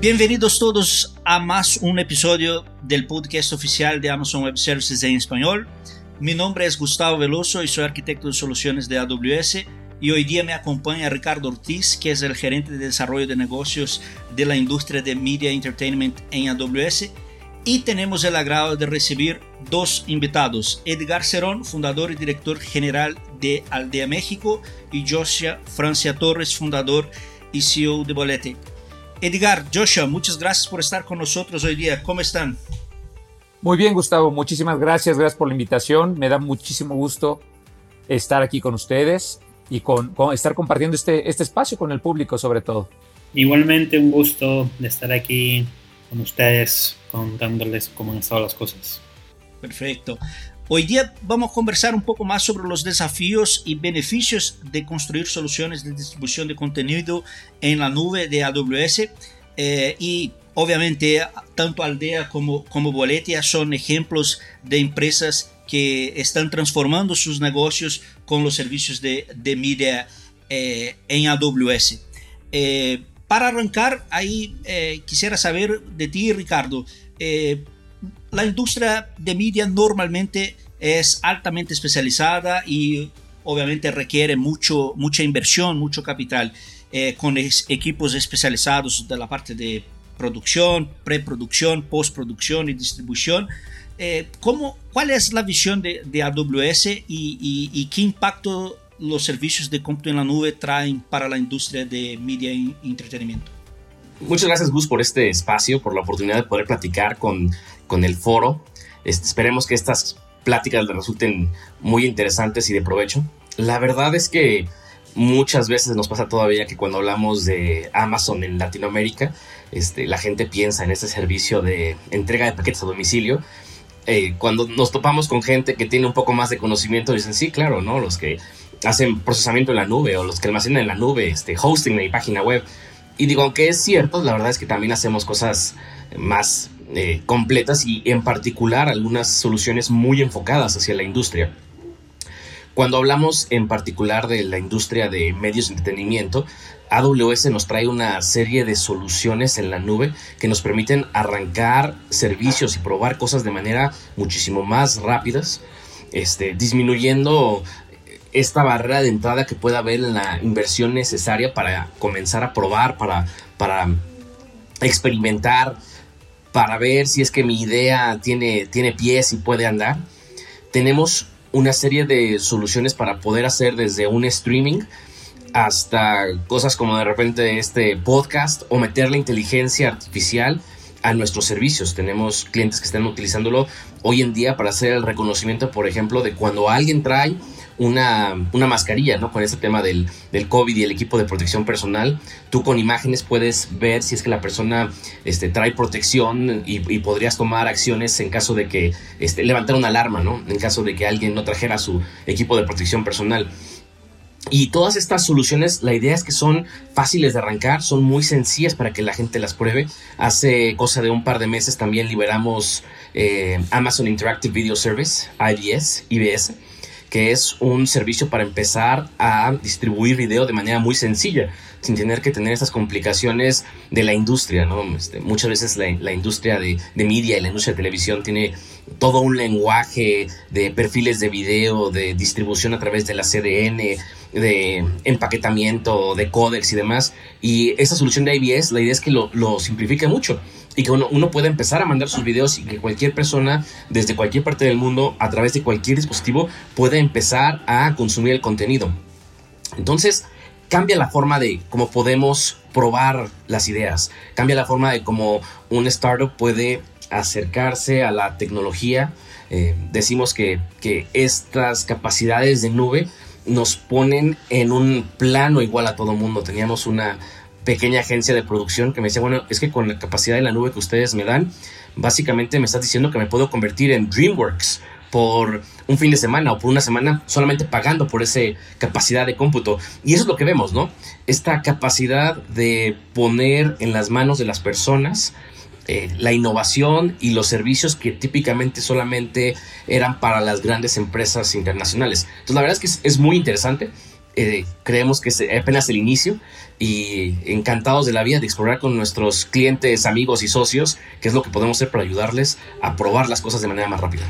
Bienvenidos todos a más un episodio del podcast oficial de Amazon Web Services en español. Mi nombre es Gustavo Veloso y soy arquitecto de soluciones de AWS y hoy día me acompaña Ricardo Ortiz, que es el gerente de desarrollo de negocios de la industria de Media Entertainment en AWS. Y tenemos el agrado de recibir dos invitados, Edgar Cerón, fundador y director general de Aldea México, y Josia Francia Torres, fundador y CEO de Bolete. Edgar, Joshua, muchas gracias por estar con nosotros hoy día. ¿Cómo están? Muy bien, Gustavo. Muchísimas gracias. Gracias por la invitación. Me da muchísimo gusto estar aquí con ustedes y con, estar compartiendo este, este espacio con el público sobre todo. Igualmente un gusto de estar aquí con ustedes contándoles cómo han estado las cosas. Perfecto. Hoy día vamos a conversar un poco más sobre los desafíos y beneficios de construir soluciones de distribución de contenido en la nube de AWS. Eh, y obviamente tanto Aldea como, como Boletia son ejemplos de empresas que están transformando sus negocios con los servicios de, de media eh, en AWS. Eh, para arrancar, ahí quisiera saber de ti, Ricardo, la industria de media normalmente es altamente especializada y obviamente requiere mucho, mucha inversión, mucho capital, eh, con equipos especializados de la parte de producción, preproducción, postproducción y distribución. Eh, ¿cómo, ¿Cuál es la visión de, de AWS y, y, qué impacto los servicios de cómputo en la nube traen para la industria de media y entretenimiento? Muchas gracias Gus por este espacio, por la oportunidad de poder platicar con, con el foro. Este, esperemos que estas pláticas le resulten muy interesantes y de provecho. La verdad es que muchas veces nos pasa todavía que cuando hablamos de Amazon en Latinoamérica, este, la gente piensa en este servicio de entrega de paquetes a domicilio. Eh, cuando nos topamos con gente que tiene un poco más de conocimiento, dicen, sí, claro, ¿no? Los que hacen procesamiento en la nube o los que almacenan en la nube, este, hosting de página web. Y digo, aunque es cierto, la verdad es que también hacemos cosas más eh, completas y en particular algunas soluciones muy enfocadas hacia la industria. Cuando hablamos en particular de la industria de medios de entretenimiento, AWS nos trae una serie de soluciones en la nube que nos permiten arrancar servicios y probar cosas de manera muchísimo más rápidas, este, disminuyendo esta barrera de entrada que pueda haber en la inversión necesaria para comenzar a probar, para, para experimentar, para ver si es que mi idea tiene, tiene pies y puede andar. Tenemos una serie de soluciones para poder hacer desde un streaming hasta cosas como de repente este podcast o meter la inteligencia artificial a nuestros servicios. Tenemos clientes que están utilizándolo hoy en día para hacer el reconocimiento, por ejemplo, de cuando alguien trae una, mascarilla, ¿no? Con este tema del, COVID y el equipo de protección personal, tú con imágenes puedes ver si es que la persona este, trae protección y, podrías tomar acciones en caso de que este, levantar una alarma, ¿no? En caso de que alguien no trajera su equipo de protección personal. Y todas estas soluciones, la idea es que son fáciles de arrancar, son muy sencillas para que la gente las pruebe. Hace cosa de un par de meses también liberamos eh, Amazon Interactive Video Service, IBS, IBS que es un servicio para empezar a distribuir video de manera muy sencilla, sin tener que tener estas complicaciones de la industria, ¿no? Este, muchas veces la, industria de, de, media y la industria de televisión tiene todo un lenguaje de perfiles de video, de distribución a través de la CDN, de empaquetamiento, de códex y demás. Y esta solución de IBS, la idea es que lo, lo simplifique mucho y que uno, uno pueda empezar a mandar sus videos y que cualquier persona desde cualquier parte del mundo a través de cualquier dispositivo pueda empezar a consumir el contenido. Entonces, cambia la forma de cómo podemos probar las ideas, cambia la forma de cómo un startup puede acercarse a la tecnología. Eh, decimos que, que estas capacidades de nube nos ponen en un plano igual a todo mundo. Teníamos una pequeña agencia de producción que me decía, bueno, es que con la capacidad de la nube que ustedes me dan, básicamente me estás diciendo que me puedo convertir en DreamWorks por un fin de semana o por una semana solamente pagando por esa capacidad de cómputo. Y eso es lo que vemos, ¿no? Esta capacidad de poner en las manos de las personas eh, la innovación y los servicios que típicamente solamente eran para las grandes empresas internacionales. Entonces la verdad es que es, muy interesante eh, creemos que es apenas el inicio y encantados de la vida de explorar con nuestros clientes, amigos y socios qué es lo que podemos hacer para ayudarles a probar las cosas de manera más rápida.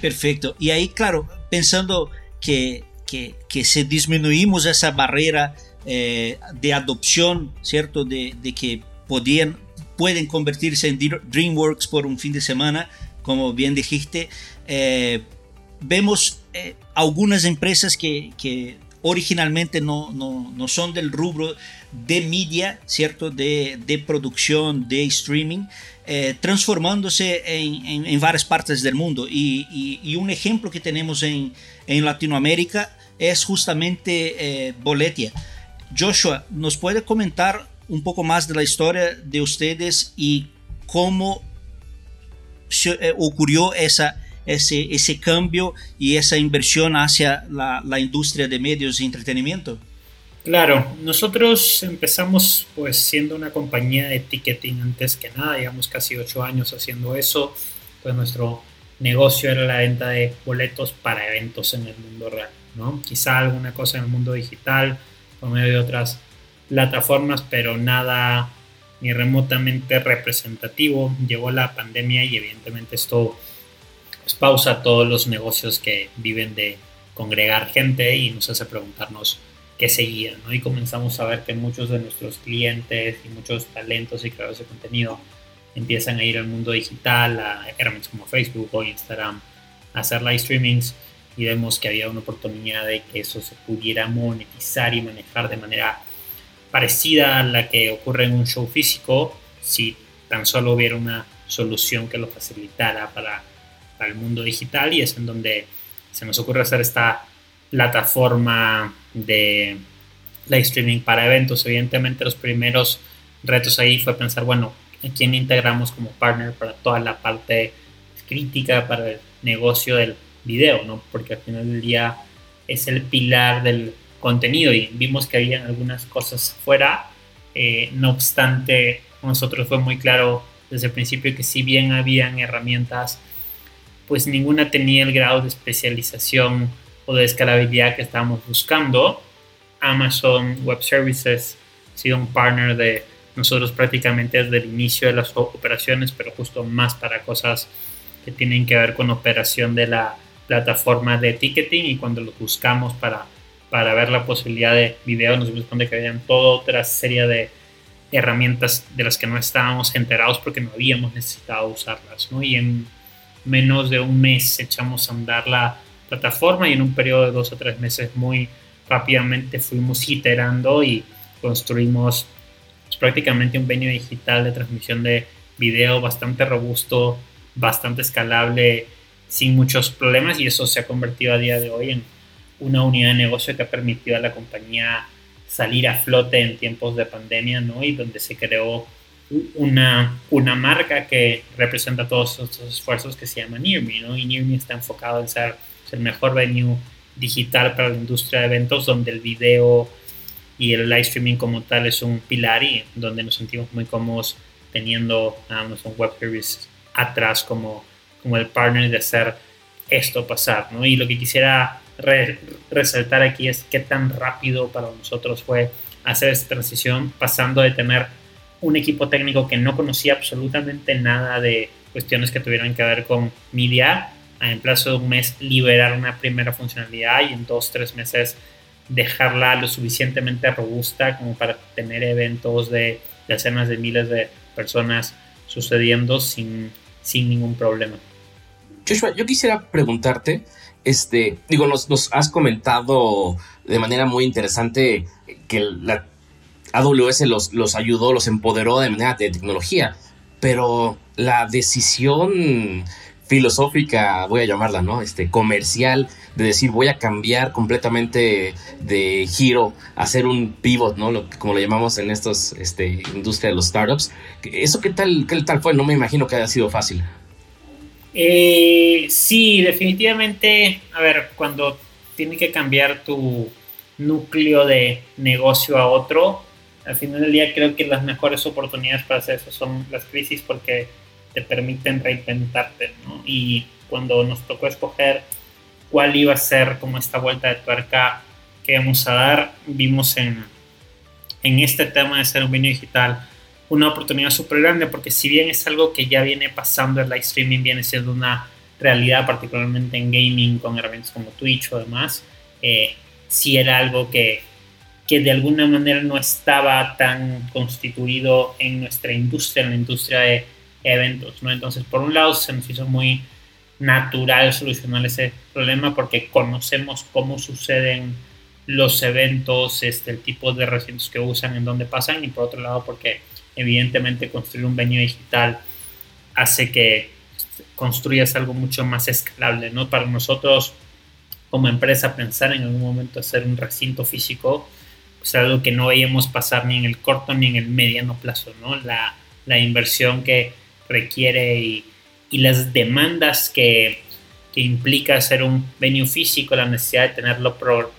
Perfecto. Y ahí, claro, pensando que, que, que si disminuimos esa barrera eh, de adopción, ¿cierto? De, de, que podían, pueden convertirse en DreamWorks por un fin de semana, como bien dijiste. Eh, vemos eh, algunas empresas que, que originalmente no, no, no, son del rubro de media, ¿cierto? De, de producción, de streaming, eh, transformándose en, en, en, varias partes del mundo. Y, y, y, un ejemplo que tenemos en, en Latinoamérica es justamente eh, Boletia. Joshua, ¿nos puede comentar un poco más de la historia de ustedes y cómo eh, ocurrió esa ese, ese cambio y esa inversión hacia la, la industria de medios y entretenimiento? Claro, nosotros empezamos pues siendo una compañía de ticketing antes que nada, llevamos casi ocho años haciendo eso, pues nuestro negocio era la venta de boletos para eventos en el mundo real, ¿no? Quizá alguna cosa en el mundo digital por medio de otras plataformas, pero nada ni remotamente representativo. Llegó la pandemia y evidentemente esto pues, pausa todos los negocios que viven de congregar gente y nos hace preguntarnos qué seguía. Y comenzamos a ver que muchos de nuestros clientes y muchos talentos y creadores de contenido empiezan a ir al mundo digital, a herramientas como Facebook o Instagram, a hacer live streamings y vemos que había una oportunidad de que eso se pudiera monetizar y manejar de manera parecida a la que ocurre en un show físico si tan solo hubiera una solución que lo facilitara para al mundo digital y es en donde se nos ocurre hacer esta plataforma de live streaming para eventos. Evidentemente los primeros retos ahí fue pensar, bueno, ¿a quién integramos como partner para toda la parte crítica para el negocio del video? ¿no? Porque al final del día es el pilar del contenido y vimos que había algunas cosas fuera. Eh, no obstante, nosotros fue muy claro desde el principio que si bien habían herramientas pues ninguna tenía el grado de especialización o de escalabilidad que estábamos buscando. Amazon Web Services ha sido un partner de nosotros prácticamente desde el inicio de las operaciones, pero justo más para cosas que tienen que ver con operación de la plataforma de ticketing y cuando lo buscamos para, para ver la posibilidad de video nos cuenta que habían toda otra serie de herramientas de las que no estábamos enterados porque no habíamos necesitado usarlas, ¿no? Y en menos de un mes echamos a andar la plataforma y en un periodo de dos o tres meses muy rápidamente fuimos iterando y construimos prácticamente un venio digital de transmisión de video bastante robusto, bastante escalable, sin muchos problemas y eso se ha convertido a día de hoy en una unidad de negocio que ha permitido a la compañía salir a flote en tiempos de pandemia, ¿no? Y donde se creó una, una marca que representa todos estos esfuerzos que se llama Nearme, ¿no? Y Nearme está enfocado en ser, el mejor venue digital para la industria de eventos donde el video y el live streaming como tal es un pilar y donde nos sentimos muy cómodos teniendo a Amazon Web Services atrás como, como el partner de hacer esto pasar, ¿no? Y lo que quisiera resaltar aquí es qué tan rápido para nosotros fue hacer esta transición pasando de tener un equipo técnico que no conocía absolutamente nada de cuestiones que tuvieran que ver con media, en plazo de un mes liberar una primera funcionalidad y en dos, tres meses dejarla lo suficientemente robusta como para tener eventos de decenas de miles de personas sucediendo sin, sin ningún problema. Joshua, yo quisiera preguntarte, este, digo, nos, has comentado de manera muy interesante que la AWS los, los ayudó, los empoderó de manera de tecnología, pero la decisión filosófica, voy a llamarla, ¿no? Este, comercial, de decir voy a cambiar completamente de giro, hacer un pivot, ¿no? Como lo llamamos en estos, este, industria de los startups. ¿Eso qué tal, qué tal fue? No me imagino que haya sido fácil. Eh, sí, definitivamente, a ver, cuando tiene que cambiar tu núcleo de negocio a otro, al final del día creo que las mejores oportunidades para hacer eso son las crisis porque te permiten reinventarte, ¿no? Y cuando nos tocó escoger cuál iba a ser como esta vuelta de tuerca, que vamos a dar, vimos en, en este tema de ser un venue digital una oportunidad súper grande porque si bien es algo que ya viene pasando el live streaming, viene siendo una realidad particularmente en gaming con herramientas como Twitch o demás, eh, sí era algo que, que de alguna manera no estaba tan constituido en nuestra industria, en la industria de eventos, ¿no? Entonces, por un lado, se nos hizo muy natural solucionar ese problema porque conocemos cómo suceden los eventos, este, el tipo de recintos que usan, en dónde pasan, y por otro lado, porque evidentemente construir un venue digital hace que construyas algo mucho más escalable, ¿no? Para nosotros como empresa pensar en algún momento hacer un recinto físico, pues algo que no veíamos pasar ni en el corto ni en el mediano plazo, ¿no? La, la inversión que requiere y, y las demandas que, que, implica hacer un venue físico, la necesidad de tenerlo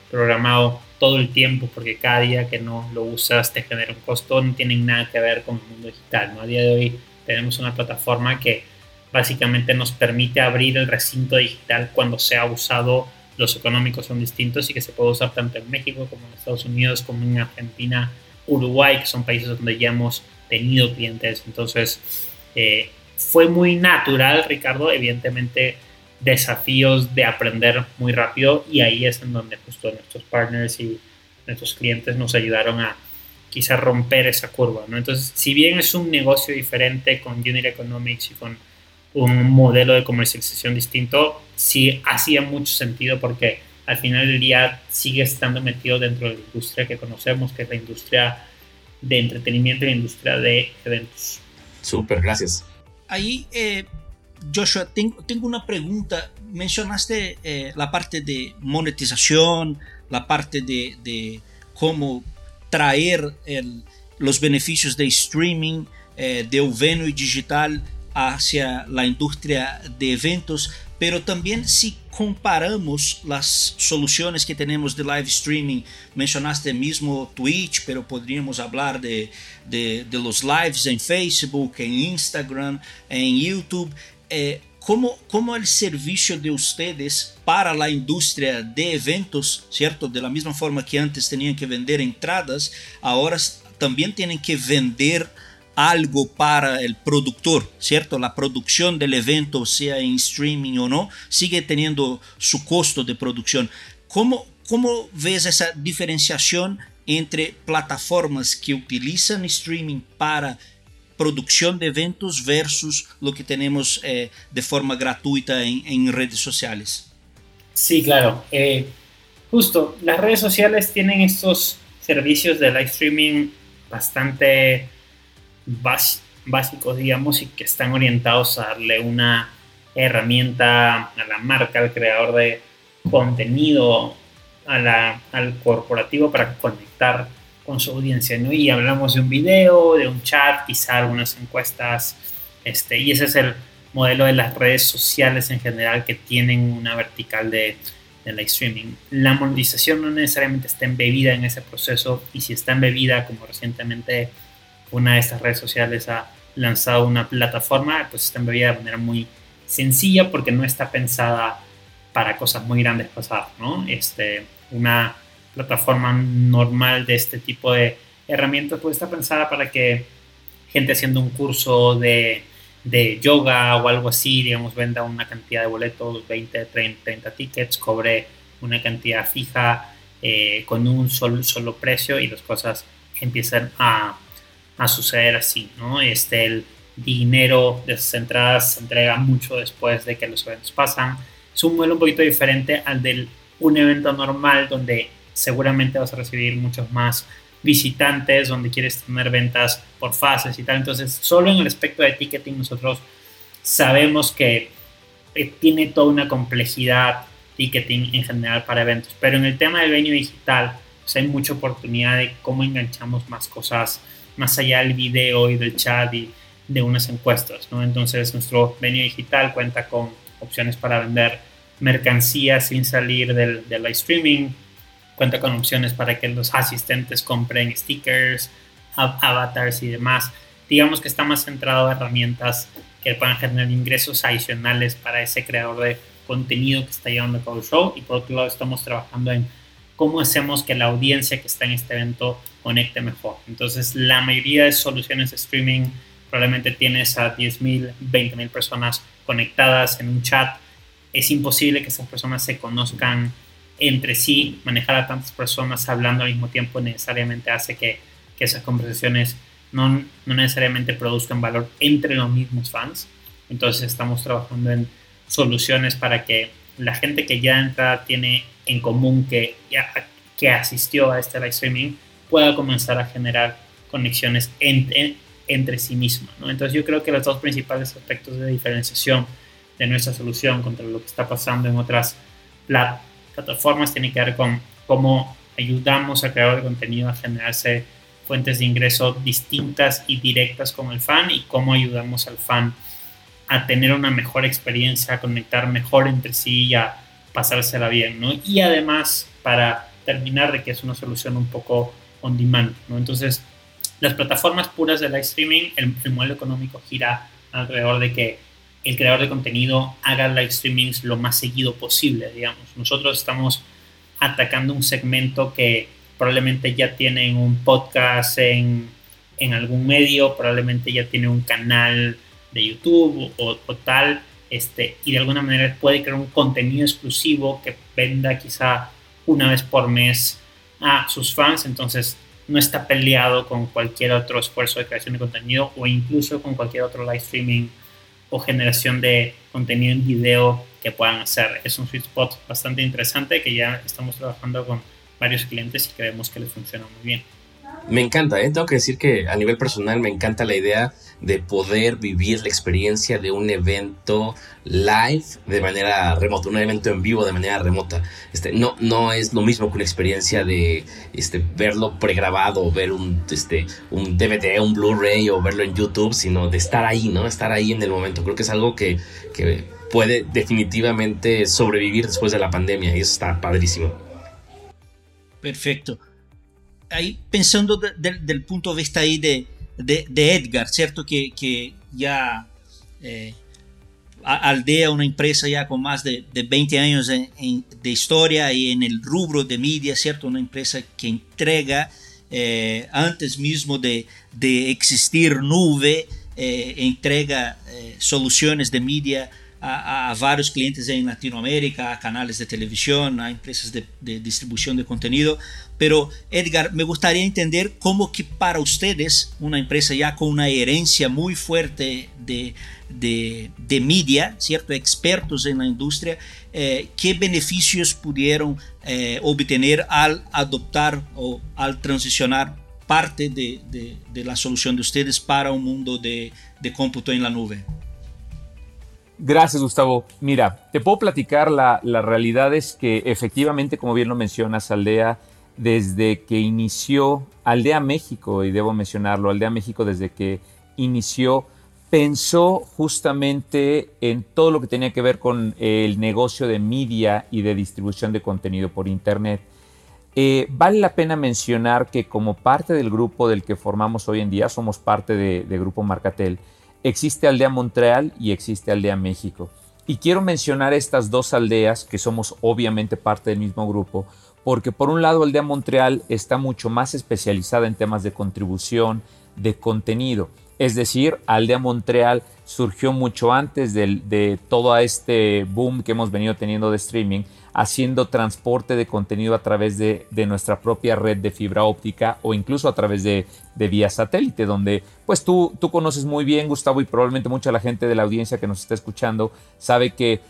programado todo el tiempo, porque cada día que no lo usas te genera un costo, no tienen nada que ver con el mundo digital. ¿no? A día de hoy tenemos una plataforma que básicamente nos permite abrir el recinto digital cuando se ha usado, los económicos son distintos y que se puede usar tanto en México como en Estados Unidos, como en Argentina, Uruguay, que son países donde ya hemos tenido clientes. Entonces, eh, fue muy natural, Ricardo, evidentemente desafíos de aprender muy rápido y ahí es en donde justo nuestros partners y nuestros clientes nos ayudaron a quizás romper esa curva, ¿no? Entonces, si bien es un negocio diferente con Unit Economics y con un modelo de comercialización distinto, sí hacía mucho sentido porque al final del día sigue estando metido dentro de la industria que conocemos, que es la industria de entretenimiento y la industria de eventos. Súper, gracias. Ahí eh, Joshua, tengo, tengo una pregunta. Mencionaste eh, la parte de monetización, la parte de, de cómo traer el, los beneficios de streaming, eh, de venue digital hacia la industria de eventos, pero también si comparamos las soluciones que tenemos de live streaming, mencionaste mismo Twitch, pero podríamos hablar de, de, de los lives en Facebook, en Instagram, en YouTube, eh, como, como el servicio de ustedes para la industria de eventos, ¿cierto? De la misma forma que antes tenían que vender entradas, ahora también tienen que vender algo para el productor, ¿cierto? La producción del evento, sea en streaming o no, sigue teniendo su costo de producción. ¿Cómo, cómo ves esa diferenciación entre plataformas que utilizan streaming para producción de eventos versus lo que tenemos eh, de forma gratuita en, redes sociales. Sí, claro. Eh, justo, las redes sociales tienen estos servicios de live streaming bastante básicos, digamos, y que están orientados a darle una herramienta a la marca, al creador de contenido, a la, al corporativo para conectar con su audiencia, ¿no? Y hablamos de un video, de un chat, quizá algunas encuestas, este, y ese es el modelo de las redes sociales en general que tienen una vertical de, de live streaming. La monetización no necesariamente está embebida en ese proceso y si está embebida, como recientemente una de estas redes sociales ha lanzado una plataforma, pues está embebida de manera muy sencilla porque no está pensada para cosas muy grandes pasar, ¿no? Este, una plataforma normal de este tipo de herramientas, pues está pensada para que gente haciendo un curso de, de yoga o algo así, digamos, venda una cantidad de boletos, 20, 30, 30 tickets, cobre una cantidad fija eh, con un solo, solo precio y las cosas empiezan a, a suceder así, ¿no? Este, el dinero de esas entradas se entrega mucho después de que los eventos pasan. Es un modelo un poquito diferente al de un evento normal donde seguramente vas a recibir muchos más visitantes, donde quieres tener ventas por fases y tal. Entonces, solo en el aspecto de ticketing nosotros sabemos que eh, tiene toda una complejidad ticketing en general para eventos, pero en el tema del venue digital pues hay mucha oportunidad de cómo enganchamos más cosas más allá del video y del chat y de unas encuestas, ¿no? Entonces nuestro venue digital cuenta con opciones para vender mercancías sin salir del, del live streaming, cuenta con opciones para que los asistentes compren stickers, avatars y demás. Digamos que está más centrado a herramientas que puedan generar ingresos adicionales para ese creador de contenido que está llevando a cabo el show. Y por otro lado, estamos trabajando en cómo hacemos que la audiencia que está en este evento conecte mejor. Entonces, la mayoría de soluciones de streaming probablemente tienes a 10.000, 20.000 personas conectadas en un chat. Es imposible que esas personas se conozcan entre sí. Manejar a tantas personas hablando al mismo tiempo necesariamente hace que, que esas conversaciones no, no necesariamente produzcan valor entre los mismos fans. Entonces estamos trabajando en soluciones para que la gente que ya entra tiene en común que, que asistió a este live streaming pueda comenzar a generar conexiones entre, entre sí misma. ¿no? Entonces yo creo que los dos principales aspectos de diferenciación de nuestra solución contra lo que está pasando en otras plataformas tienen que ver con cómo ayudamos a crear contenido a generarse fuentes de ingreso distintas y directas con el fan y cómo ayudamos al fan a tener una mejor experiencia, a conectar mejor entre sí y a pasársela bien, ¿no? Y además, para terminar, de que es una solución un poco on demand, ¿no? Entonces, las plataformas puras de live streaming, el, modelo económico gira alrededor de que el creador de contenido haga live streamings lo más seguido posible, digamos. Nosotros estamos atacando un segmento que probablemente ya tienen un podcast en, en algún medio, probablemente ya tiene un canal de YouTube o, o tal, este, y de alguna manera puede crear un contenido exclusivo que venda quizá una vez por mes a sus fans, entonces no está peleado con cualquier otro esfuerzo de creación de contenido o incluso con cualquier otro live streaming o generación de contenido en video que puedan hacer. Es un sweet spot bastante interesante que ya estamos trabajando con varios clientes y creemos que les funciona muy bien. Me encanta, ¿eh? tengo que decir que a nivel personal me encanta la idea de poder vivir la experiencia de un evento live de manera remota, un evento en vivo de manera remota. Este, no, no es lo mismo que una experiencia de este, verlo pregrabado, ver un, este, un DVD, un Blu-ray o verlo en YouTube, sino de estar ahí, ¿no? Estar ahí en el momento. Creo que es algo que, que puede definitivamente sobrevivir después de la pandemia y eso está padrísimo. Perfecto. Ahí pensando del punto de vista ahí de de, Edgar, ¿cierto? Que, que ya eh, aldea una empresa ya con más de, 20 años de historia y en el rubro de media, ¿cierto? Una empresa que entrega eh, antes mismo de, existir nube, eh, entrega soluciones de media a, varios clientes en Latinoamérica, a canales de televisión, a empresas de, distribución de contenido. Pero Edgar, me gustaría entender cómo que para ustedes, una empresa ya con una herencia muy fuerte de, de, media, ¿cierto? Expertos en la industria, eh, ¿qué beneficios pudieron eh, obtener al adoptar o al transicionar parte de, de, la solución de ustedes para un mundo de, de cómputo en la nube? Gracias, Gustavo. Mira, te puedo platicar, la, realidad es que efectivamente, como bien lo mencionas, Aldea, desde que inició, Aldea México, y debo mencionarlo, Aldea México desde que inició, pensó justamente en todo lo que tenía que ver con el negocio de media y de distribución de contenido por Internet. Eh, vale la pena mencionar que como parte del grupo del que formamos hoy en día, somos parte de, de Grupo Marcatel, existe Aldea Montreal y existe Aldea México. Y quiero mencionar estas dos aldeas que somos obviamente parte del mismo grupo, porque por un lado Aldea Montreal está mucho más especializada en temas de contribución, de contenido. Es decir, Aldea Montreal surgió mucho antes de, de todo este boom que hemos venido teniendo de streaming haciendo transporte de contenido a través de, nuestra propia red de fibra óptica o incluso a través de, vía satélite, donde pues tú, tú conoces muy bien, Gustavo, y probablemente mucha la gente de la audiencia que nos está escuchando sabe que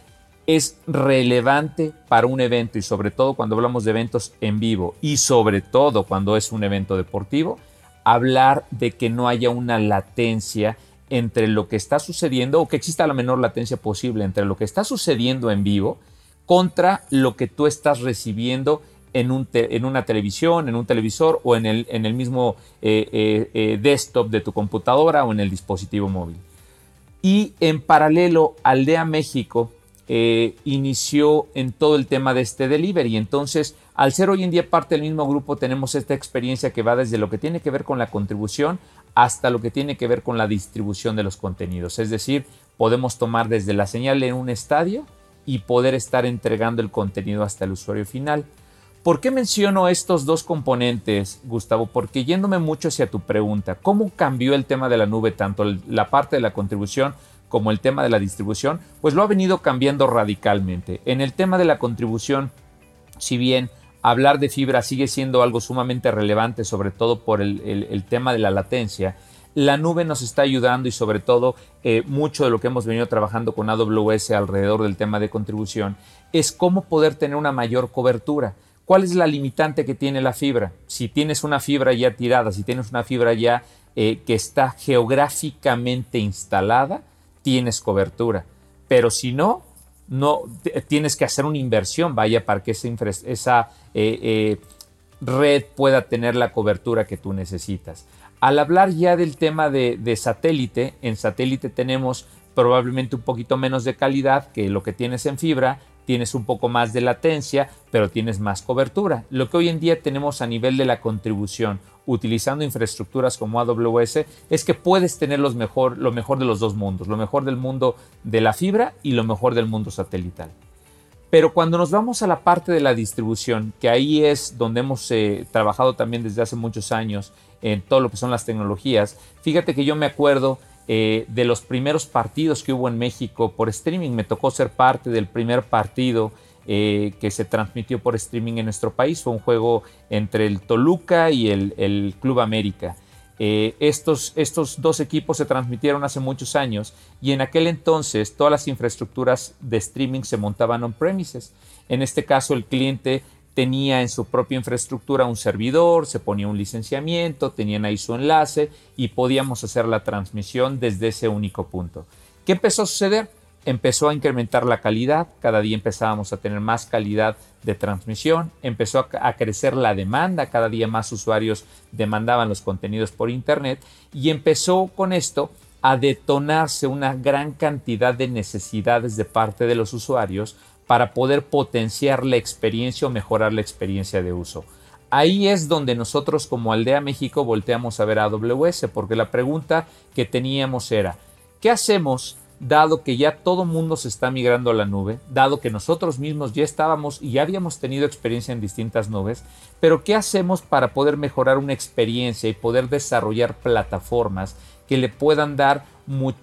es relevante para un evento y sobre todo cuando hablamos de eventos en vivo y sobre todo cuando es un evento deportivo, hablar de que no haya una latencia entre lo que está sucediendo o que exista la menor latencia posible entre lo que está sucediendo en vivo contra lo que tú estás recibiendo en, un en una televisión, en un televisor o en el, en el mismo eh, eh, eh, desktop de tu computadora o en el dispositivo móvil. Y en paralelo, Aldea México inició en todo el tema de este delivery. Entonces, al ser hoy en día parte del mismo grupo, tenemos esta experiencia que va desde lo que tiene que ver con la contribución hasta lo que tiene que ver con la distribución de los contenidos. Es decir, podemos tomar desde la señal en un estadio y poder estar entregando el contenido hasta el usuario final. ¿Por qué menciono estos dos componentes, Gustavo? Porque yéndome mucho hacia tu pregunta, ¿cómo cambió el tema de la nube, tanto la parte de la contribución como el tema de la distribución? Pues lo ha venido cambiando radicalmente. En el tema de la contribución, si bien hablar de fibra sigue siendo algo sumamente relevante, sobre todo por el, tema de la latencia, la nube nos está ayudando y sobre todo eh, mucho de lo que hemos venido trabajando con AWS alrededor del tema de contribución es cómo poder tener una mayor cobertura. ¿Cuál es la limitante que tiene la fibra? Si tienes una fibra ya tirada, si tienes una fibra ya eh, que está geográficamente instalada, tienes cobertura. Pero si no, no tienes que hacer una inversión, vaya, para que esa, eh, eh, red pueda tener la cobertura que tú necesitas. Al hablar ya del tema de, de satélite, en satélite tenemos probablemente un poquito menos de calidad que lo que tienes en fibra, tienes un poco más de latencia, pero tienes más cobertura. Lo que hoy en día tenemos a nivel de la contribución utilizando infraestructuras como AWS es que puedes tener los mejor, lo mejor de los dos mundos, lo mejor del mundo de la fibra y lo mejor del mundo satelital. Pero cuando nos vamos a la parte de la distribución, que ahí es donde hemos eh, trabajado también desde hace muchos años en todo lo que son las tecnologías, fíjate que yo me acuerdo eh, de los primeros partidos que hubo en México por streaming. Me tocó ser parte del primer partido eh, que se transmitió por streaming en nuestro país. Fue un juego entre el Toluca y el, Club América. Eh, estos, estos dos equipos se transmitieron hace muchos años y en aquel entonces todas las infraestructuras de streaming se montaban on-premises. En este caso el cliente tenía en su propia infraestructura un servidor, se ponía un licenciamiento, tenían ahí su enlace y podíamos hacer la transmisión desde ese único punto. ¿Qué empezó a suceder? Empezó a incrementar la calidad, cada día empezábamos a tener más calidad de transmisión, empezó a, crecer la demanda, cada día más usuarios demandaban los contenidos por Internet y empezó con esto a detonarse una gran cantidad de necesidades de parte de los usuarios para poder potenciar la experiencia o mejorar la experiencia de uso. Ahí es donde nosotros como Aldea México volteamos a ver a AWS, porque la pregunta que teníamos era, ¿qué hacemos dado que ya todo mundo se está migrando a la nube, dado que nosotros mismos ya estábamos y ya habíamos tenido experiencia en distintas nubes, pero ¿qué hacemos para poder mejorar una experiencia y poder desarrollar plataformas que le puedan dar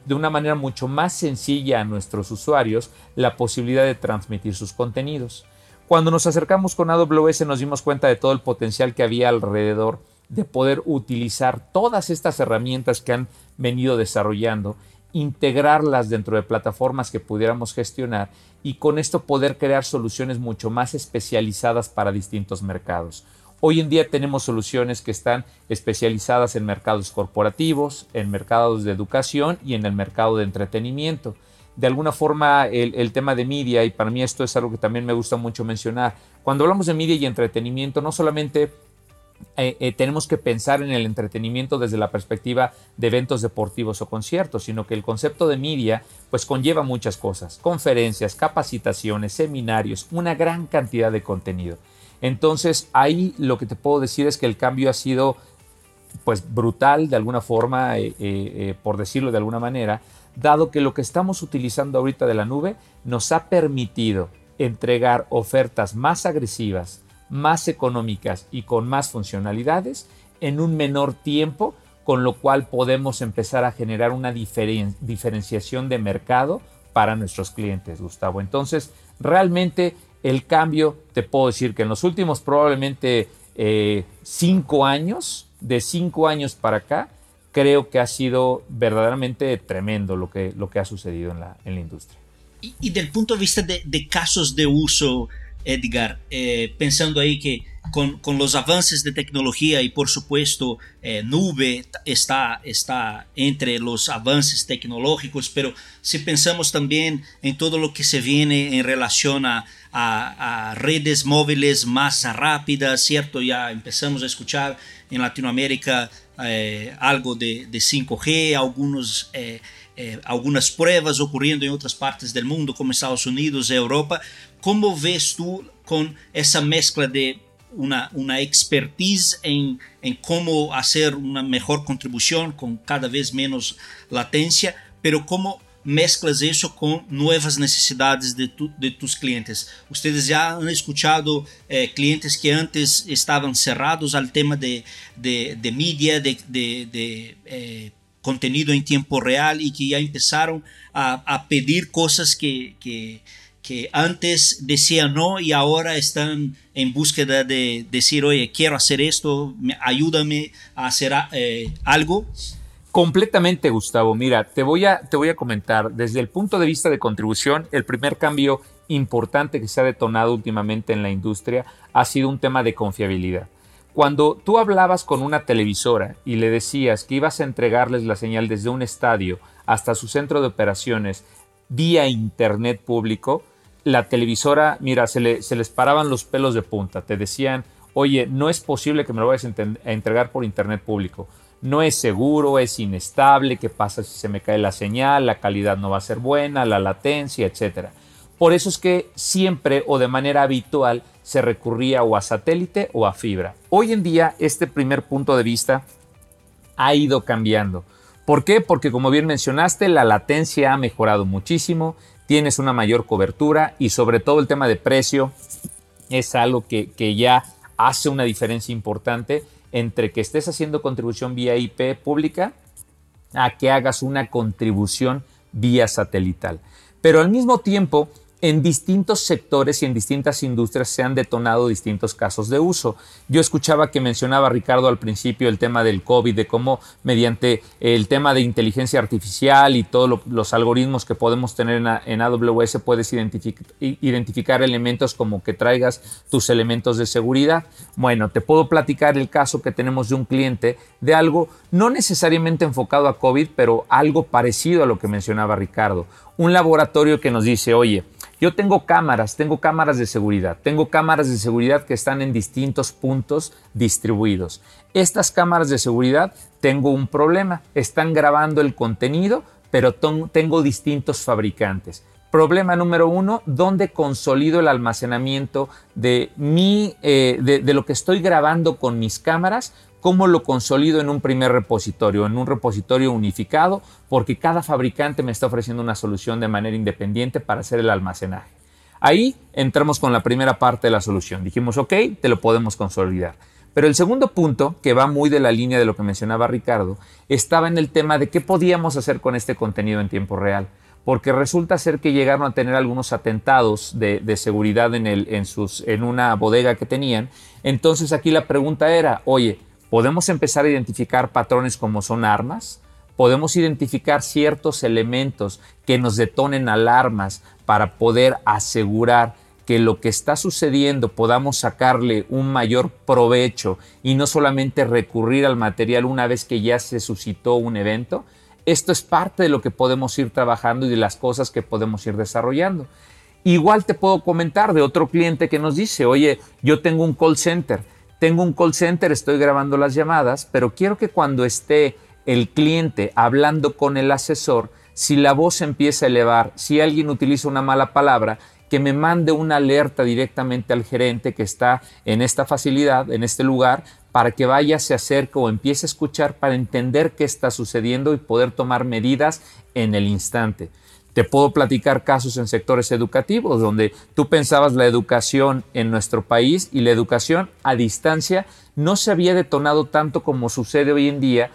de una manera mucho más sencilla a nuestros usuarios la posibilidad de transmitir sus contenidos. Cuando nos acercamos con AWS nos dimos cuenta de todo el potencial que había alrededor de poder utilizar todas estas herramientas que han venido desarrollando, integrarlas dentro de plataformas que pudiéramos gestionar y con esto poder crear soluciones mucho más especializadas para distintos mercados. Hoy en día tenemos soluciones que están especializadas en mercados corporativos, en mercados de educación y en el mercado de entretenimiento. De alguna forma el, tema de media, y para mí esto es algo que también me gusta mucho mencionar, cuando hablamos de media y entretenimiento, no solamente eh, eh, tenemos que pensar en el entretenimiento desde la perspectiva de eventos deportivos o conciertos, sino que el concepto de media pues conlleva muchas cosas, conferencias, capacitaciones, seminarios, una gran cantidad de contenido. Entonces ahí lo que te puedo decir es que el cambio ha sido pues brutal de alguna forma, eh, eh, por decirlo de alguna manera, dado que lo que estamos utilizando ahorita de la nube nos ha permitido entregar ofertas más agresivas, más económicas y con más funcionalidades en un menor tiempo, con lo cual podemos empezar a generar una diferenciación de mercado para nuestros clientes, Gustavo. Entonces, realmente el cambio, te puedo decir que en los últimos probablemente eh, cinco años, de cinco años para acá, creo que ha sido verdaderamente tremendo lo que, lo que ha sucedido en la, en la industria. Y, del punto de vista de casos de uso, Edgar, eh, pensando ahí que con, los avances de tecnología y por supuesto eh, nube está, está entre los avances tecnológicos, pero si pensamos también en todo lo que se viene en relación a, a, redes móviles más rápidas, ¿cierto? Ya empezamos a escuchar en Latinoamérica eh, algo de, de, 5G, algunos, algunas pruebas ocurriendo en otras partes del mundo, como Estados Unidos, Europa. ¿Cómo ves tú con esa mezcla de una, una expertise en, en cómo hacer una mejor contribución con cada vez menos latencia, pero cómo mezclas eso con nuevas necesidades de, de tus clientes. Ustedes ya han escuchado eh, clientes que antes estaban cerrados al tema de, de, de media, de, de eh, contenido en tiempo real y que ya empezaron a, a pedir cosas que, que, que, antes decían no y ahora están en búsqueda de decir, oye, quiero hacer esto, ayúdame a hacer eh, algo. Completamente, Gustavo. Mira, te voy, a, te voy a comentar, desde el punto de vista de contribución, el primer cambio importante que se ha detonado últimamente en la industria ha sido un tema de confiabilidad. Cuando tú hablabas con una televisora y le decías que ibas a entregarles la señal desde un estadio hasta su centro de operaciones vía internet público, la televisora, mira, se, les paraban los pelos de punta. Te decían, oye, no es posible que me lo vayas a entregar por internet público no es seguro, es inestable, qué pasa si se me cae la señal, la calidad no va a ser buena, la latencia, etc. Por eso es que siempre o de manera habitual se recurría o a satélite o a fibra. Hoy en día este primer punto de vista ha ido cambiando. ¿Por qué? Porque como bien mencionaste, la latencia ha mejorado muchísimo, tienes una mayor cobertura y sobre todo el tema de precio es algo que, que ya hace una diferencia importante entre que estés haciendo contribución vía IP pública a que hagas una contribución vía satelital. Pero al mismo tiempo, en distintos sectores y en distintas industrias se han detonado distintos casos de uso. Yo escuchaba que mencionaba Ricardo al principio el tema del COVID, de cómo mediante el tema de inteligencia artificial y todos los algoritmos que podemos tener en, AWS puedes identificar elementos como que traigas tus elementos de seguridad. Bueno, te puedo platicar el caso que tenemos de un cliente de algo no necesariamente enfocado a COVID, pero algo parecido a lo que mencionaba Ricardo. Un laboratorio que nos dice, oye, yo tengo cámaras, tengo cámaras de seguridad, tengo cámaras de seguridad que están en distintos puntos distribuidos. Estas cámaras de seguridad tengo un problema, están grabando el contenido, pero tengo distintos fabricantes. Problema número uno, ¿dónde consolido el almacenamiento de, mi, eh, de lo que estoy grabando con mis cámaras ¿Cómo lo consolido en un primer repositorio, en un repositorio unificado? Porque cada fabricante me está ofreciendo una solución de manera independiente para hacer el almacenaje. Ahí entramos con la primera parte de la solución. Dijimos, ok, te lo podemos consolidar. Pero el segundo punto, que va muy de la línea de lo que mencionaba Ricardo, estaba en el tema de qué podíamos hacer con este contenido en tiempo real. Porque resulta ser que llegaron a tener algunos atentados de, seguridad en, una bodega que tenían. Entonces aquí la pregunta era, oye, Podemos empezar a identificar patrones como son armas, podemos identificar ciertos elementos que nos detonen alarmas para poder asegurar que lo que está sucediendo podamos sacarle un mayor provecho y no solamente recurrir al material una vez que ya se suscitó un evento. Esto es parte de lo que podemos ir trabajando y de las cosas que podemos ir desarrollando. Igual te puedo comentar de otro cliente que nos dice, oye, yo tengo un call center tengo un call center, estoy grabando las llamadas, pero quiero que cuando esté el cliente hablando con el asesor, si la voz empieza a elevar, si alguien utiliza una mala palabra, que me mande una alerta directamente al gerente que está en esta facilidad, en este lugar, para que vaya, se acerque o empiece a escuchar para entender qué está sucediendo y poder tomar medidas en el instante. Te puedo platicar casos en sectores educativos donde tú pensabas la educación en nuestro país y la educación a distancia no se había detonado tanto como sucede hoy en día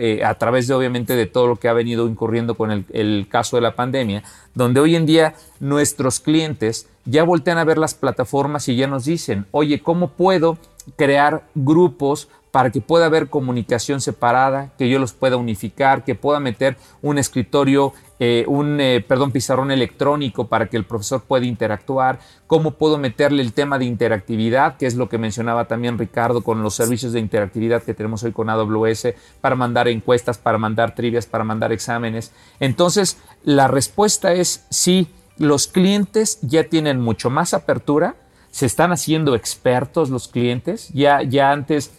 eh, a través de obviamente de todo lo que ha venido incurriendo con el, el, caso de la pandemia, donde hoy en día nuestros clientes ya voltean a ver las plataformas y ya nos dicen, oye, ¿cómo puedo crear grupos para que pueda haber comunicación separada, que yo los pueda unificar, que pueda meter un escritorio, eh, un eh, perdón, pizarrón electrónico para que el profesor pueda interactuar, cómo puedo meterle el tema de interactividad, que es lo que mencionaba también Ricardo con los servicios de interactividad que tenemos hoy con AWS para mandar encuestas, para mandar trivias, para mandar exámenes. Entonces, la respuesta es sí, los clientes ya tienen mucho más apertura, se están haciendo expertos los clientes, ya, ya antes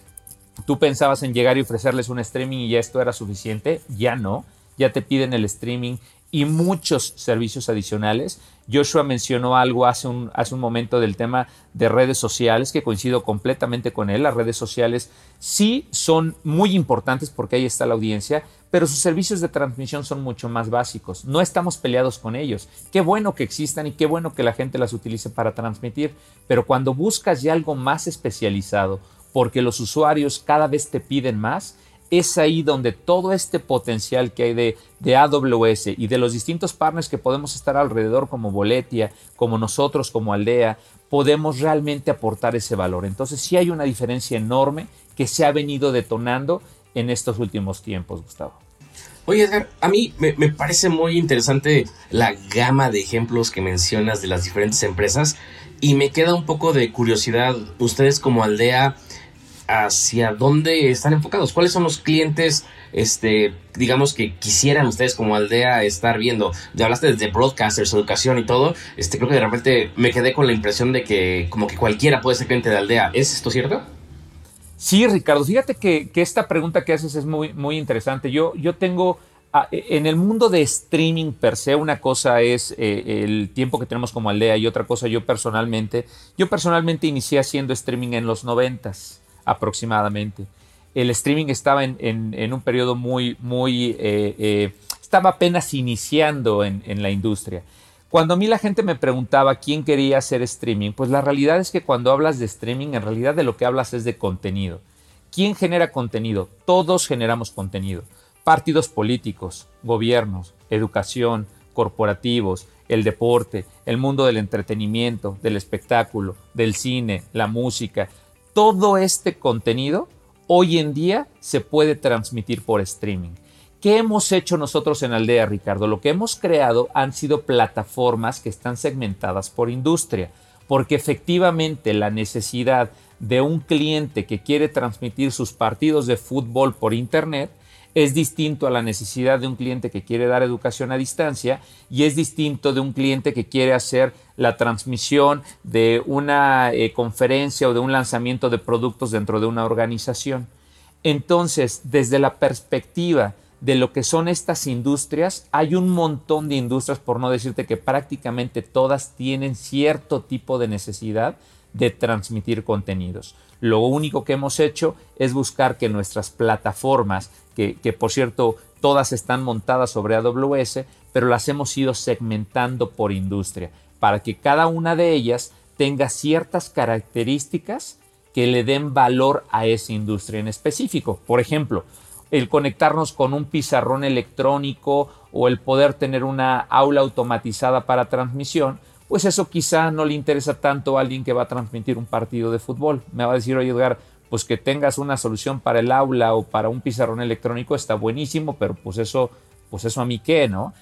tú pensabas en llegar y ofrecerles un streaming y ya esto era suficiente, ya no, ya te piden el streaming y muchos servicios adicionales. Joshua mencionó algo hace un, hace un momento del tema de redes sociales, que coincido completamente con él. Las redes sociales sí son muy importantes porque ahí está la audiencia, pero sus servicios de transmisión son mucho más básicos. No estamos peleados con ellos. Qué bueno que existan y qué bueno que la gente las utilice para transmitir, pero cuando buscas ya algo más especializado, porque los usuarios cada vez te piden más, es ahí donde todo este potencial que hay de, de, AWS y de los distintos partners que podemos estar alrededor, como Boletia, como nosotros, como Aldea, podemos realmente aportar ese valor. Entonces sí hay una diferencia enorme que se ha venido detonando en estos últimos tiempos, Gustavo. Oye, Edgar, a mí me, me parece muy interesante la gama de ejemplos que mencionas de las diferentes empresas y me queda un poco de curiosidad. Ustedes como Aldea, hacia dónde están enfocados, cuáles son los clientes, este, digamos que quisieran ustedes como aldea estar viendo. Ya hablaste desde broadcasters, educación y todo. Este, creo que de repente me quedé con la impresión de que como que cualquiera puede ser cliente de aldea. ¿Es esto cierto? Sí, Ricardo. Fíjate que, esta pregunta que haces es muy, muy interesante. Yo, yo tengo ah, en el mundo de streaming per se, una cosa es eh, el tiempo que tenemos como aldea y otra cosa yo personalmente. Yo personalmente inicié haciendo streaming en los noventas aproximadamente. El streaming estaba en, un periodo muy, muy, eh, eh, estaba apenas iniciando en, la industria. Cuando a mí la gente me preguntaba quién quería hacer streaming, pues la realidad es que cuando hablas de streaming, en realidad de lo que hablas es de contenido. ¿Quién genera contenido? Todos generamos contenido. Partidos políticos, gobiernos, educación, corporativos, el deporte, el mundo del entretenimiento, del espectáculo, del cine, la música todo este contenido hoy en día se puede transmitir por streaming. ¿Qué hemos hecho nosotros en Aldea, Ricardo? Lo que hemos creado han sido plataformas que están segmentadas por industria, porque efectivamente la necesidad de un cliente que quiere transmitir sus partidos de fútbol por Internet es distinto a la necesidad de un cliente que quiere dar educación a distancia y es distinto de un cliente que quiere hacer la transmisión de una eh, conferencia o de un lanzamiento de productos dentro de una organización. Entonces, desde la perspectiva de lo que son estas industrias, hay un montón de industrias, por no decirte que prácticamente todas tienen cierto tipo de necesidad de transmitir contenidos. Lo único que hemos hecho es buscar que nuestras plataformas, que, por cierto todas están montadas sobre AWS, pero las hemos ido segmentando por industria, para que cada una de ellas tenga ciertas características que le den valor a esa industria en específico. Por ejemplo, el conectarnos con un pizarrón electrónico o el poder tener una aula automatizada para transmisión, pues eso quizá no le interesa tanto a alguien que va a transmitir un partido de fútbol. Me va a decir, oye Edgar, pues que tengas una solución para el aula o para un pizarrón electrónico está buenísimo, pero pues eso, pues eso a mí qué, ¿no?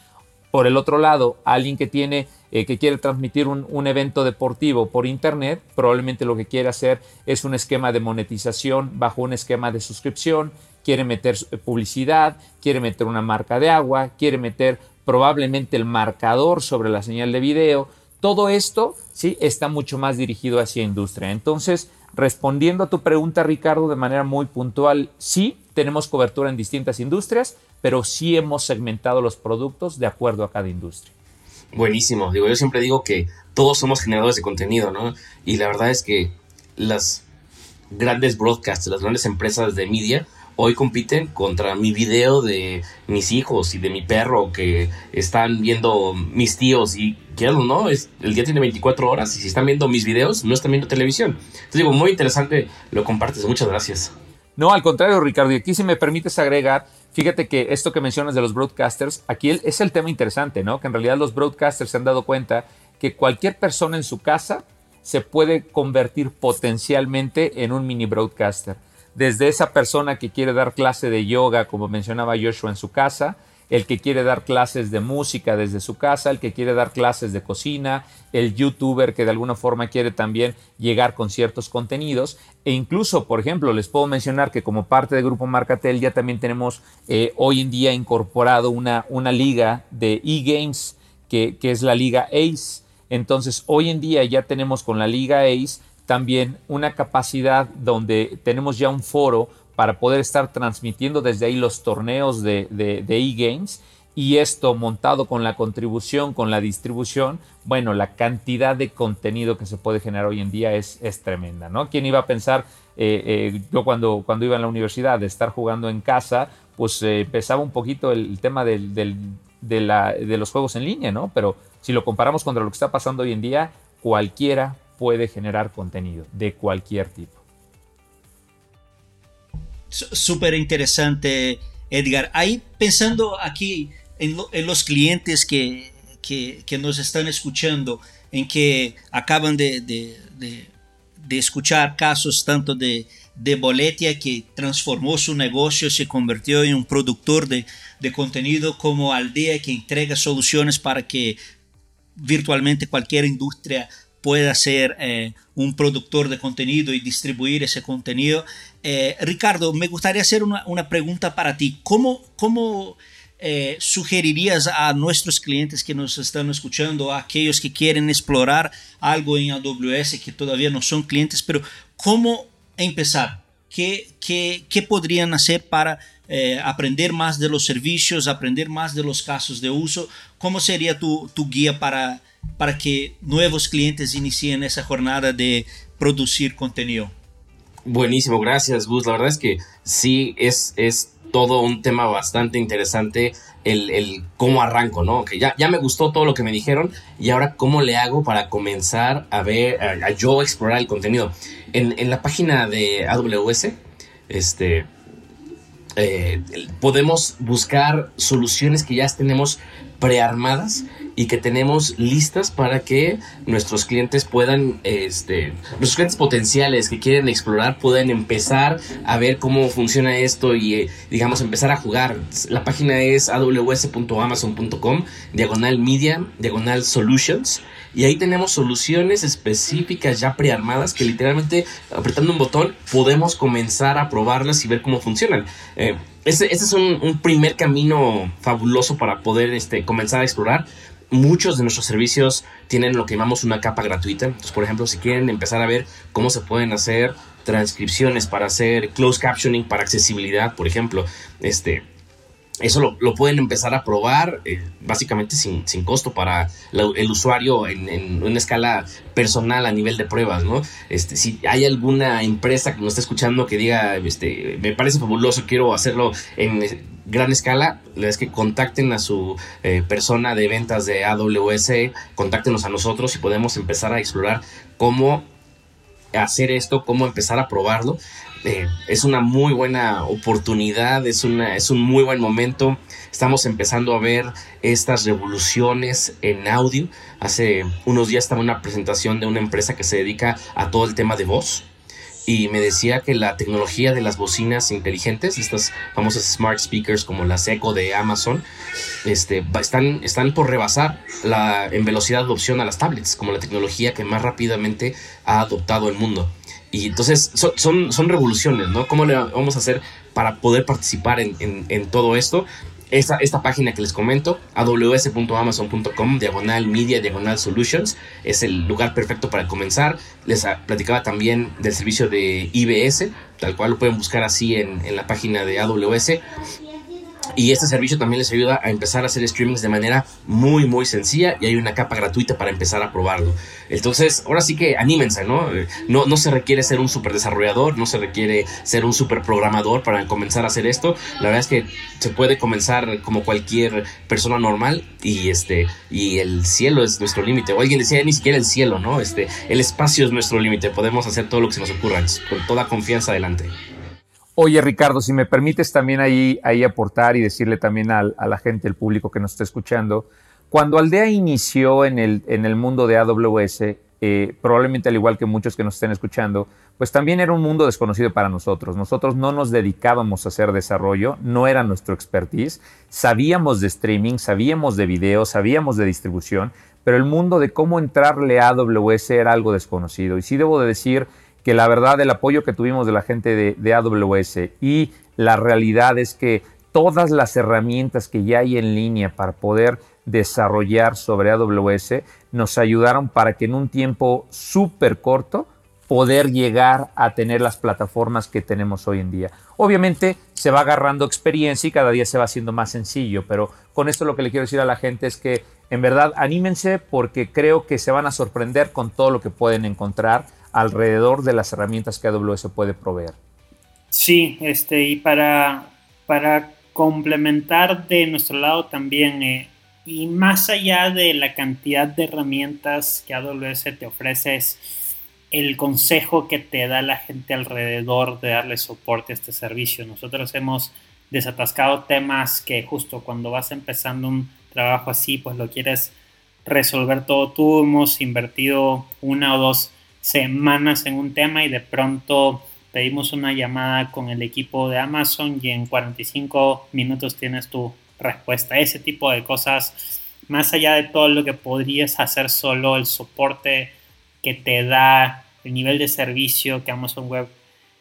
Por el otro lado, alguien que tiene, eh, que quiere transmitir un, un, evento deportivo por internet, probablemente lo que quiere hacer es un esquema de monetización bajo un esquema de suscripción, quiere meter publicidad, quiere meter una marca de agua, quiere meter probablemente el marcador sobre la señal de video, todo esto sí está mucho más dirigido hacia industria. Entonces, respondiendo a tu pregunta, Ricardo, de manera muy puntual, sí, tenemos cobertura en distintas industrias, pero sí hemos segmentado los productos de acuerdo a cada industria. Buenísimo. Digo, yo siempre digo que todos somos generadores de contenido, ¿no? Y la verdad es que las grandes broadcasts, las grandes empresas de media, hoy compiten contra mi video de mis hijos y de mi perro que están viendo mis tíos y quiero o no, es, el día tiene 24 horas y si están viendo mis videos no están viendo televisión. Entonces digo, muy interesante, lo compartes, muchas gracias. No, al contrario, Ricardo, y aquí si me permites agregar, fíjate que esto que mencionas de los broadcasters, aquí es el tema interesante, ¿no? Que en realidad los broadcasters se han dado cuenta que cualquier persona en su casa se puede convertir potencialmente en un mini broadcaster desde esa persona que quiere dar clase de yoga, como mencionaba Joshua en su casa, el que quiere dar clases de música desde su casa, el que quiere dar clases de cocina, el youtuber que de alguna forma quiere también llegar con ciertos contenidos. E incluso, por ejemplo, les puedo mencionar que como parte del grupo Marcatel ya también tenemos eh, hoy en día incorporado una, una liga de e-games que, que es la liga ACE. Entonces, hoy en día ya tenemos con la liga ACE también una capacidad donde tenemos ya un foro para poder estar transmitiendo desde ahí los torneos de, de, e-games y esto montado con la contribución, con la distribución, bueno, la cantidad de contenido que se puede generar hoy en día es, es tremenda, ¿no? ¿Quién iba a pensar, eh, eh, yo cuando, cuando iba en la universidad, de estar jugando en casa, pues eh, empezaba un poquito el, tema del, de, la, de los juegos en línea, ¿no? Pero si lo comparamos contra lo que está pasando hoy en día, cualquiera puede generar contenido de cualquier tipo. Súper interesante, Edgar. Ahí pensando aquí en, los clientes que, nos están escuchando, en que acaban de, escuchar casos tanto de, de Boletia que transformó su negocio, se convirtió en un productor de, contenido como Aldea que entrega soluciones para que virtualmente cualquier industria pueda ser eh, un productor de contenido y distribuir ese contenido. Eh, Ricardo, me gustaría hacer una, pregunta para ti. ¿Cómo, cómo eh, sugerirías a nuestros clientes que nos están escuchando, a aquellos que quieren explorar algo en AWS que todavía no son clientes, pero cómo empezar? ¿Qué, qué, qué podrían hacer para eh, aprender más de los servicios, aprender más de los casos de uso? ¿Cómo sería tu, tu guía para, para que nuevos clientes inicien esa jornada de producir contenido? Buenísimo, gracias Gus. La verdad es que sí, es, es todo un tema bastante interesante el, cómo arranco, ¿no? Que ya, ya me gustó todo lo que me dijeron y ahora cómo le hago para comenzar a ver, a, yo explorar el contenido. En, en, la página de AWS, este, eh, podemos buscar soluciones que ya tenemos prearmadas y que tenemos listas para que nuestros clientes puedan, este, nuestros clientes potenciales que quieren explorar puedan empezar a ver cómo funciona esto y, eh, digamos, empezar a jugar. La página es aws.amazon.com, diagonal media, diagonal solutions. Y ahí tenemos soluciones específicas ya prearmadas que literalmente apretando un botón podemos comenzar a probarlas y ver cómo funcionan. Eh, ese, es un, primer camino fabuloso para poder este, comenzar a explorar muchos de nuestros servicios tienen lo que llamamos una capa gratuita. Entonces, por ejemplo, si quieren empezar a ver cómo se pueden hacer transcripciones para hacer closed captioning para accesibilidad, por ejemplo, este, eso lo, pueden empezar a probar eh, básicamente sin, costo para el usuario en, una escala personal a nivel de pruebas, ¿no? Este, si hay alguna empresa que nos está escuchando que diga, este, me parece fabuloso, quiero hacerlo en gran escala, es que contacten a su eh, persona de ventas de AWS, contáctenos a nosotros y podemos empezar a explorar cómo hacer esto, cómo empezar a probarlo. Eh, es una muy buena oportunidad, es, una, es un muy buen momento. Estamos empezando a ver estas revoluciones en audio. Hace unos días estaba una presentación de una empresa que se dedica a todo el tema de voz y me decía que la tecnología de las bocinas inteligentes, estas famosas smart speakers como las Echo de Amazon, este, están, están por rebasar la, en velocidad de adopción a las tablets, como la tecnología que más rápidamente ha adoptado el mundo. Y entonces son, son, revoluciones, ¿no? ¿Cómo le vamos a hacer para poder participar en, en todo esto? Esta, página que les comento, aws.amazon.com, diagonal media, diagonal solutions, es el lugar perfecto para comenzar. Les platicaba también del servicio de IBS, tal cual lo pueden buscar así en, en la página de AWS. Y este servicio también les ayuda a empezar a hacer streamings de manera muy, muy sencilla y hay una capa gratuita para empezar a probarlo. Entonces, ahora sí que anímense, ¿no? No, no se requiere ser un super desarrollador, no se requiere ser un super programador para comenzar a hacer esto. La verdad es que se puede comenzar como cualquier persona normal y este y el cielo es nuestro límite. O alguien decía ni siquiera el cielo, ¿no? Este, el espacio es nuestro límite. Podemos hacer todo lo que se nos ocurra con toda confianza adelante. Oye, Ricardo, si me permites también ahí, aportar y decirle también a, la gente, el público que nos está escuchando, cuando Aldea inició en el, mundo de AWS, eh, probablemente al igual que muchos que nos estén escuchando, pues también era un mundo desconocido para nosotros. Nosotros no nos dedicábamos a hacer desarrollo, no era nuestro expertise. Sabíamos de streaming, sabíamos de video, sabíamos de distribución, pero el mundo de cómo entrarle a AWS era algo desconocido. Y sí debo de decir que la verdad el apoyo que tuvimos de la gente de, AWS y la realidad es que todas las herramientas que ya hay en línea para poder desarrollar sobre AWS nos ayudaron para que en un tiempo súper corto poder llegar a tener las plataformas que tenemos hoy en día. Obviamente se va agarrando experiencia y cada día se va haciendo más sencillo, pero con esto lo que le quiero decir a la gente es que en verdad anímense porque creo que se van a sorprender con todo lo que pueden encontrar alrededor de las herramientas que AWS puede proveer. Sí, este, y para, para complementar de nuestro lado también, eh, y más allá de la cantidad de herramientas que AWS te ofrece, es el consejo que te da la gente alrededor de darle soporte a este servicio. Nosotros hemos desatascado temas que justo cuando vas empezando un trabajo así, pues lo quieres resolver todo tú. Hemos invertido una o dos semanas en un tema y de pronto pedimos una llamada con el equipo de Amazon y en 45 minutos tienes tu respuesta. Ese tipo de cosas, más allá de todo lo que podrías hacer solo, el soporte que te da el nivel de servicio que Amazon Web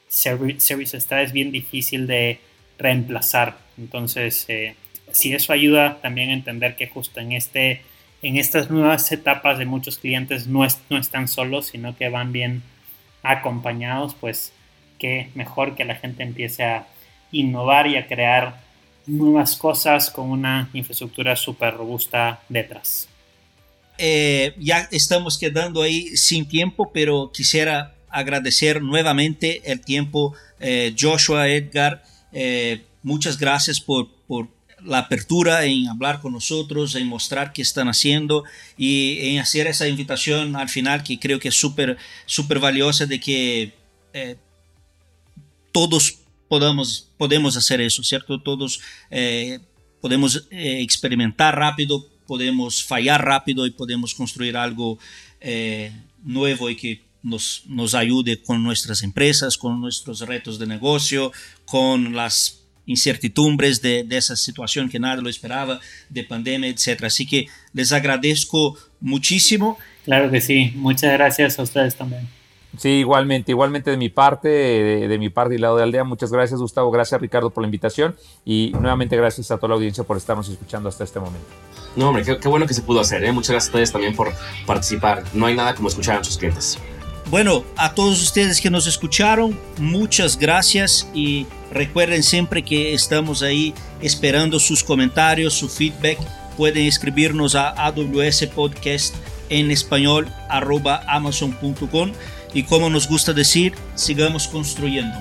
Service está es bien difícil de reemplazar. Entonces, eh, si eso ayuda también a entender que justo en este en estas nuevas etapas de muchos clientes no, no están solos, sino que van bien acompañados, pues que mejor que la gente empiece a innovar y a crear nuevas cosas con una infraestructura súper robusta detrás. Eh, ya estamos quedando ahí sin tiempo, pero quisiera agradecer nuevamente el tiempo, eh, Joshua, Edgar, eh, muchas gracias por, por la apertura en hablar con nosotros, en mostrar qué están haciendo y en hacer esa invitación al final que creo que es súper súper valiosa de que eh, todos podamos, podemos hacer eso, ¿cierto? Todos eh, podemos eh, experimentar rápido, podemos fallar rápido y podemos construir algo nuevo y que nos, nos ayude con nuestras empresas, con nuestros retos de negocio, con las incertidumbres de, de, esa situación que nadie lo esperaba, de pandemia, etc. Así que les agradezco muchísimo. Claro que sí, muchas gracias a ustedes también. Sí, igualmente, igualmente de mi parte, de, de mi parte y lado de Aldea. Muchas gracias, Gustavo. Gracias, Ricardo, por la invitación. Y nuevamente gracias a toda la audiencia por estarnos escuchando hasta este momento. No, hombre, qué, qué bueno que se pudo hacer. ¿eh? Muchas gracias a ustedes también por participar. No hay nada como escuchar a sus clientes. Bueno, a todos ustedes que nos escucharon, muchas gracias y recuerden siempre que estamos ahí esperando sus comentarios, su feedback. Pueden escribirnos a AWS Podcast en español arroba amazon.com y como nos gusta decir, sigamos construyendo.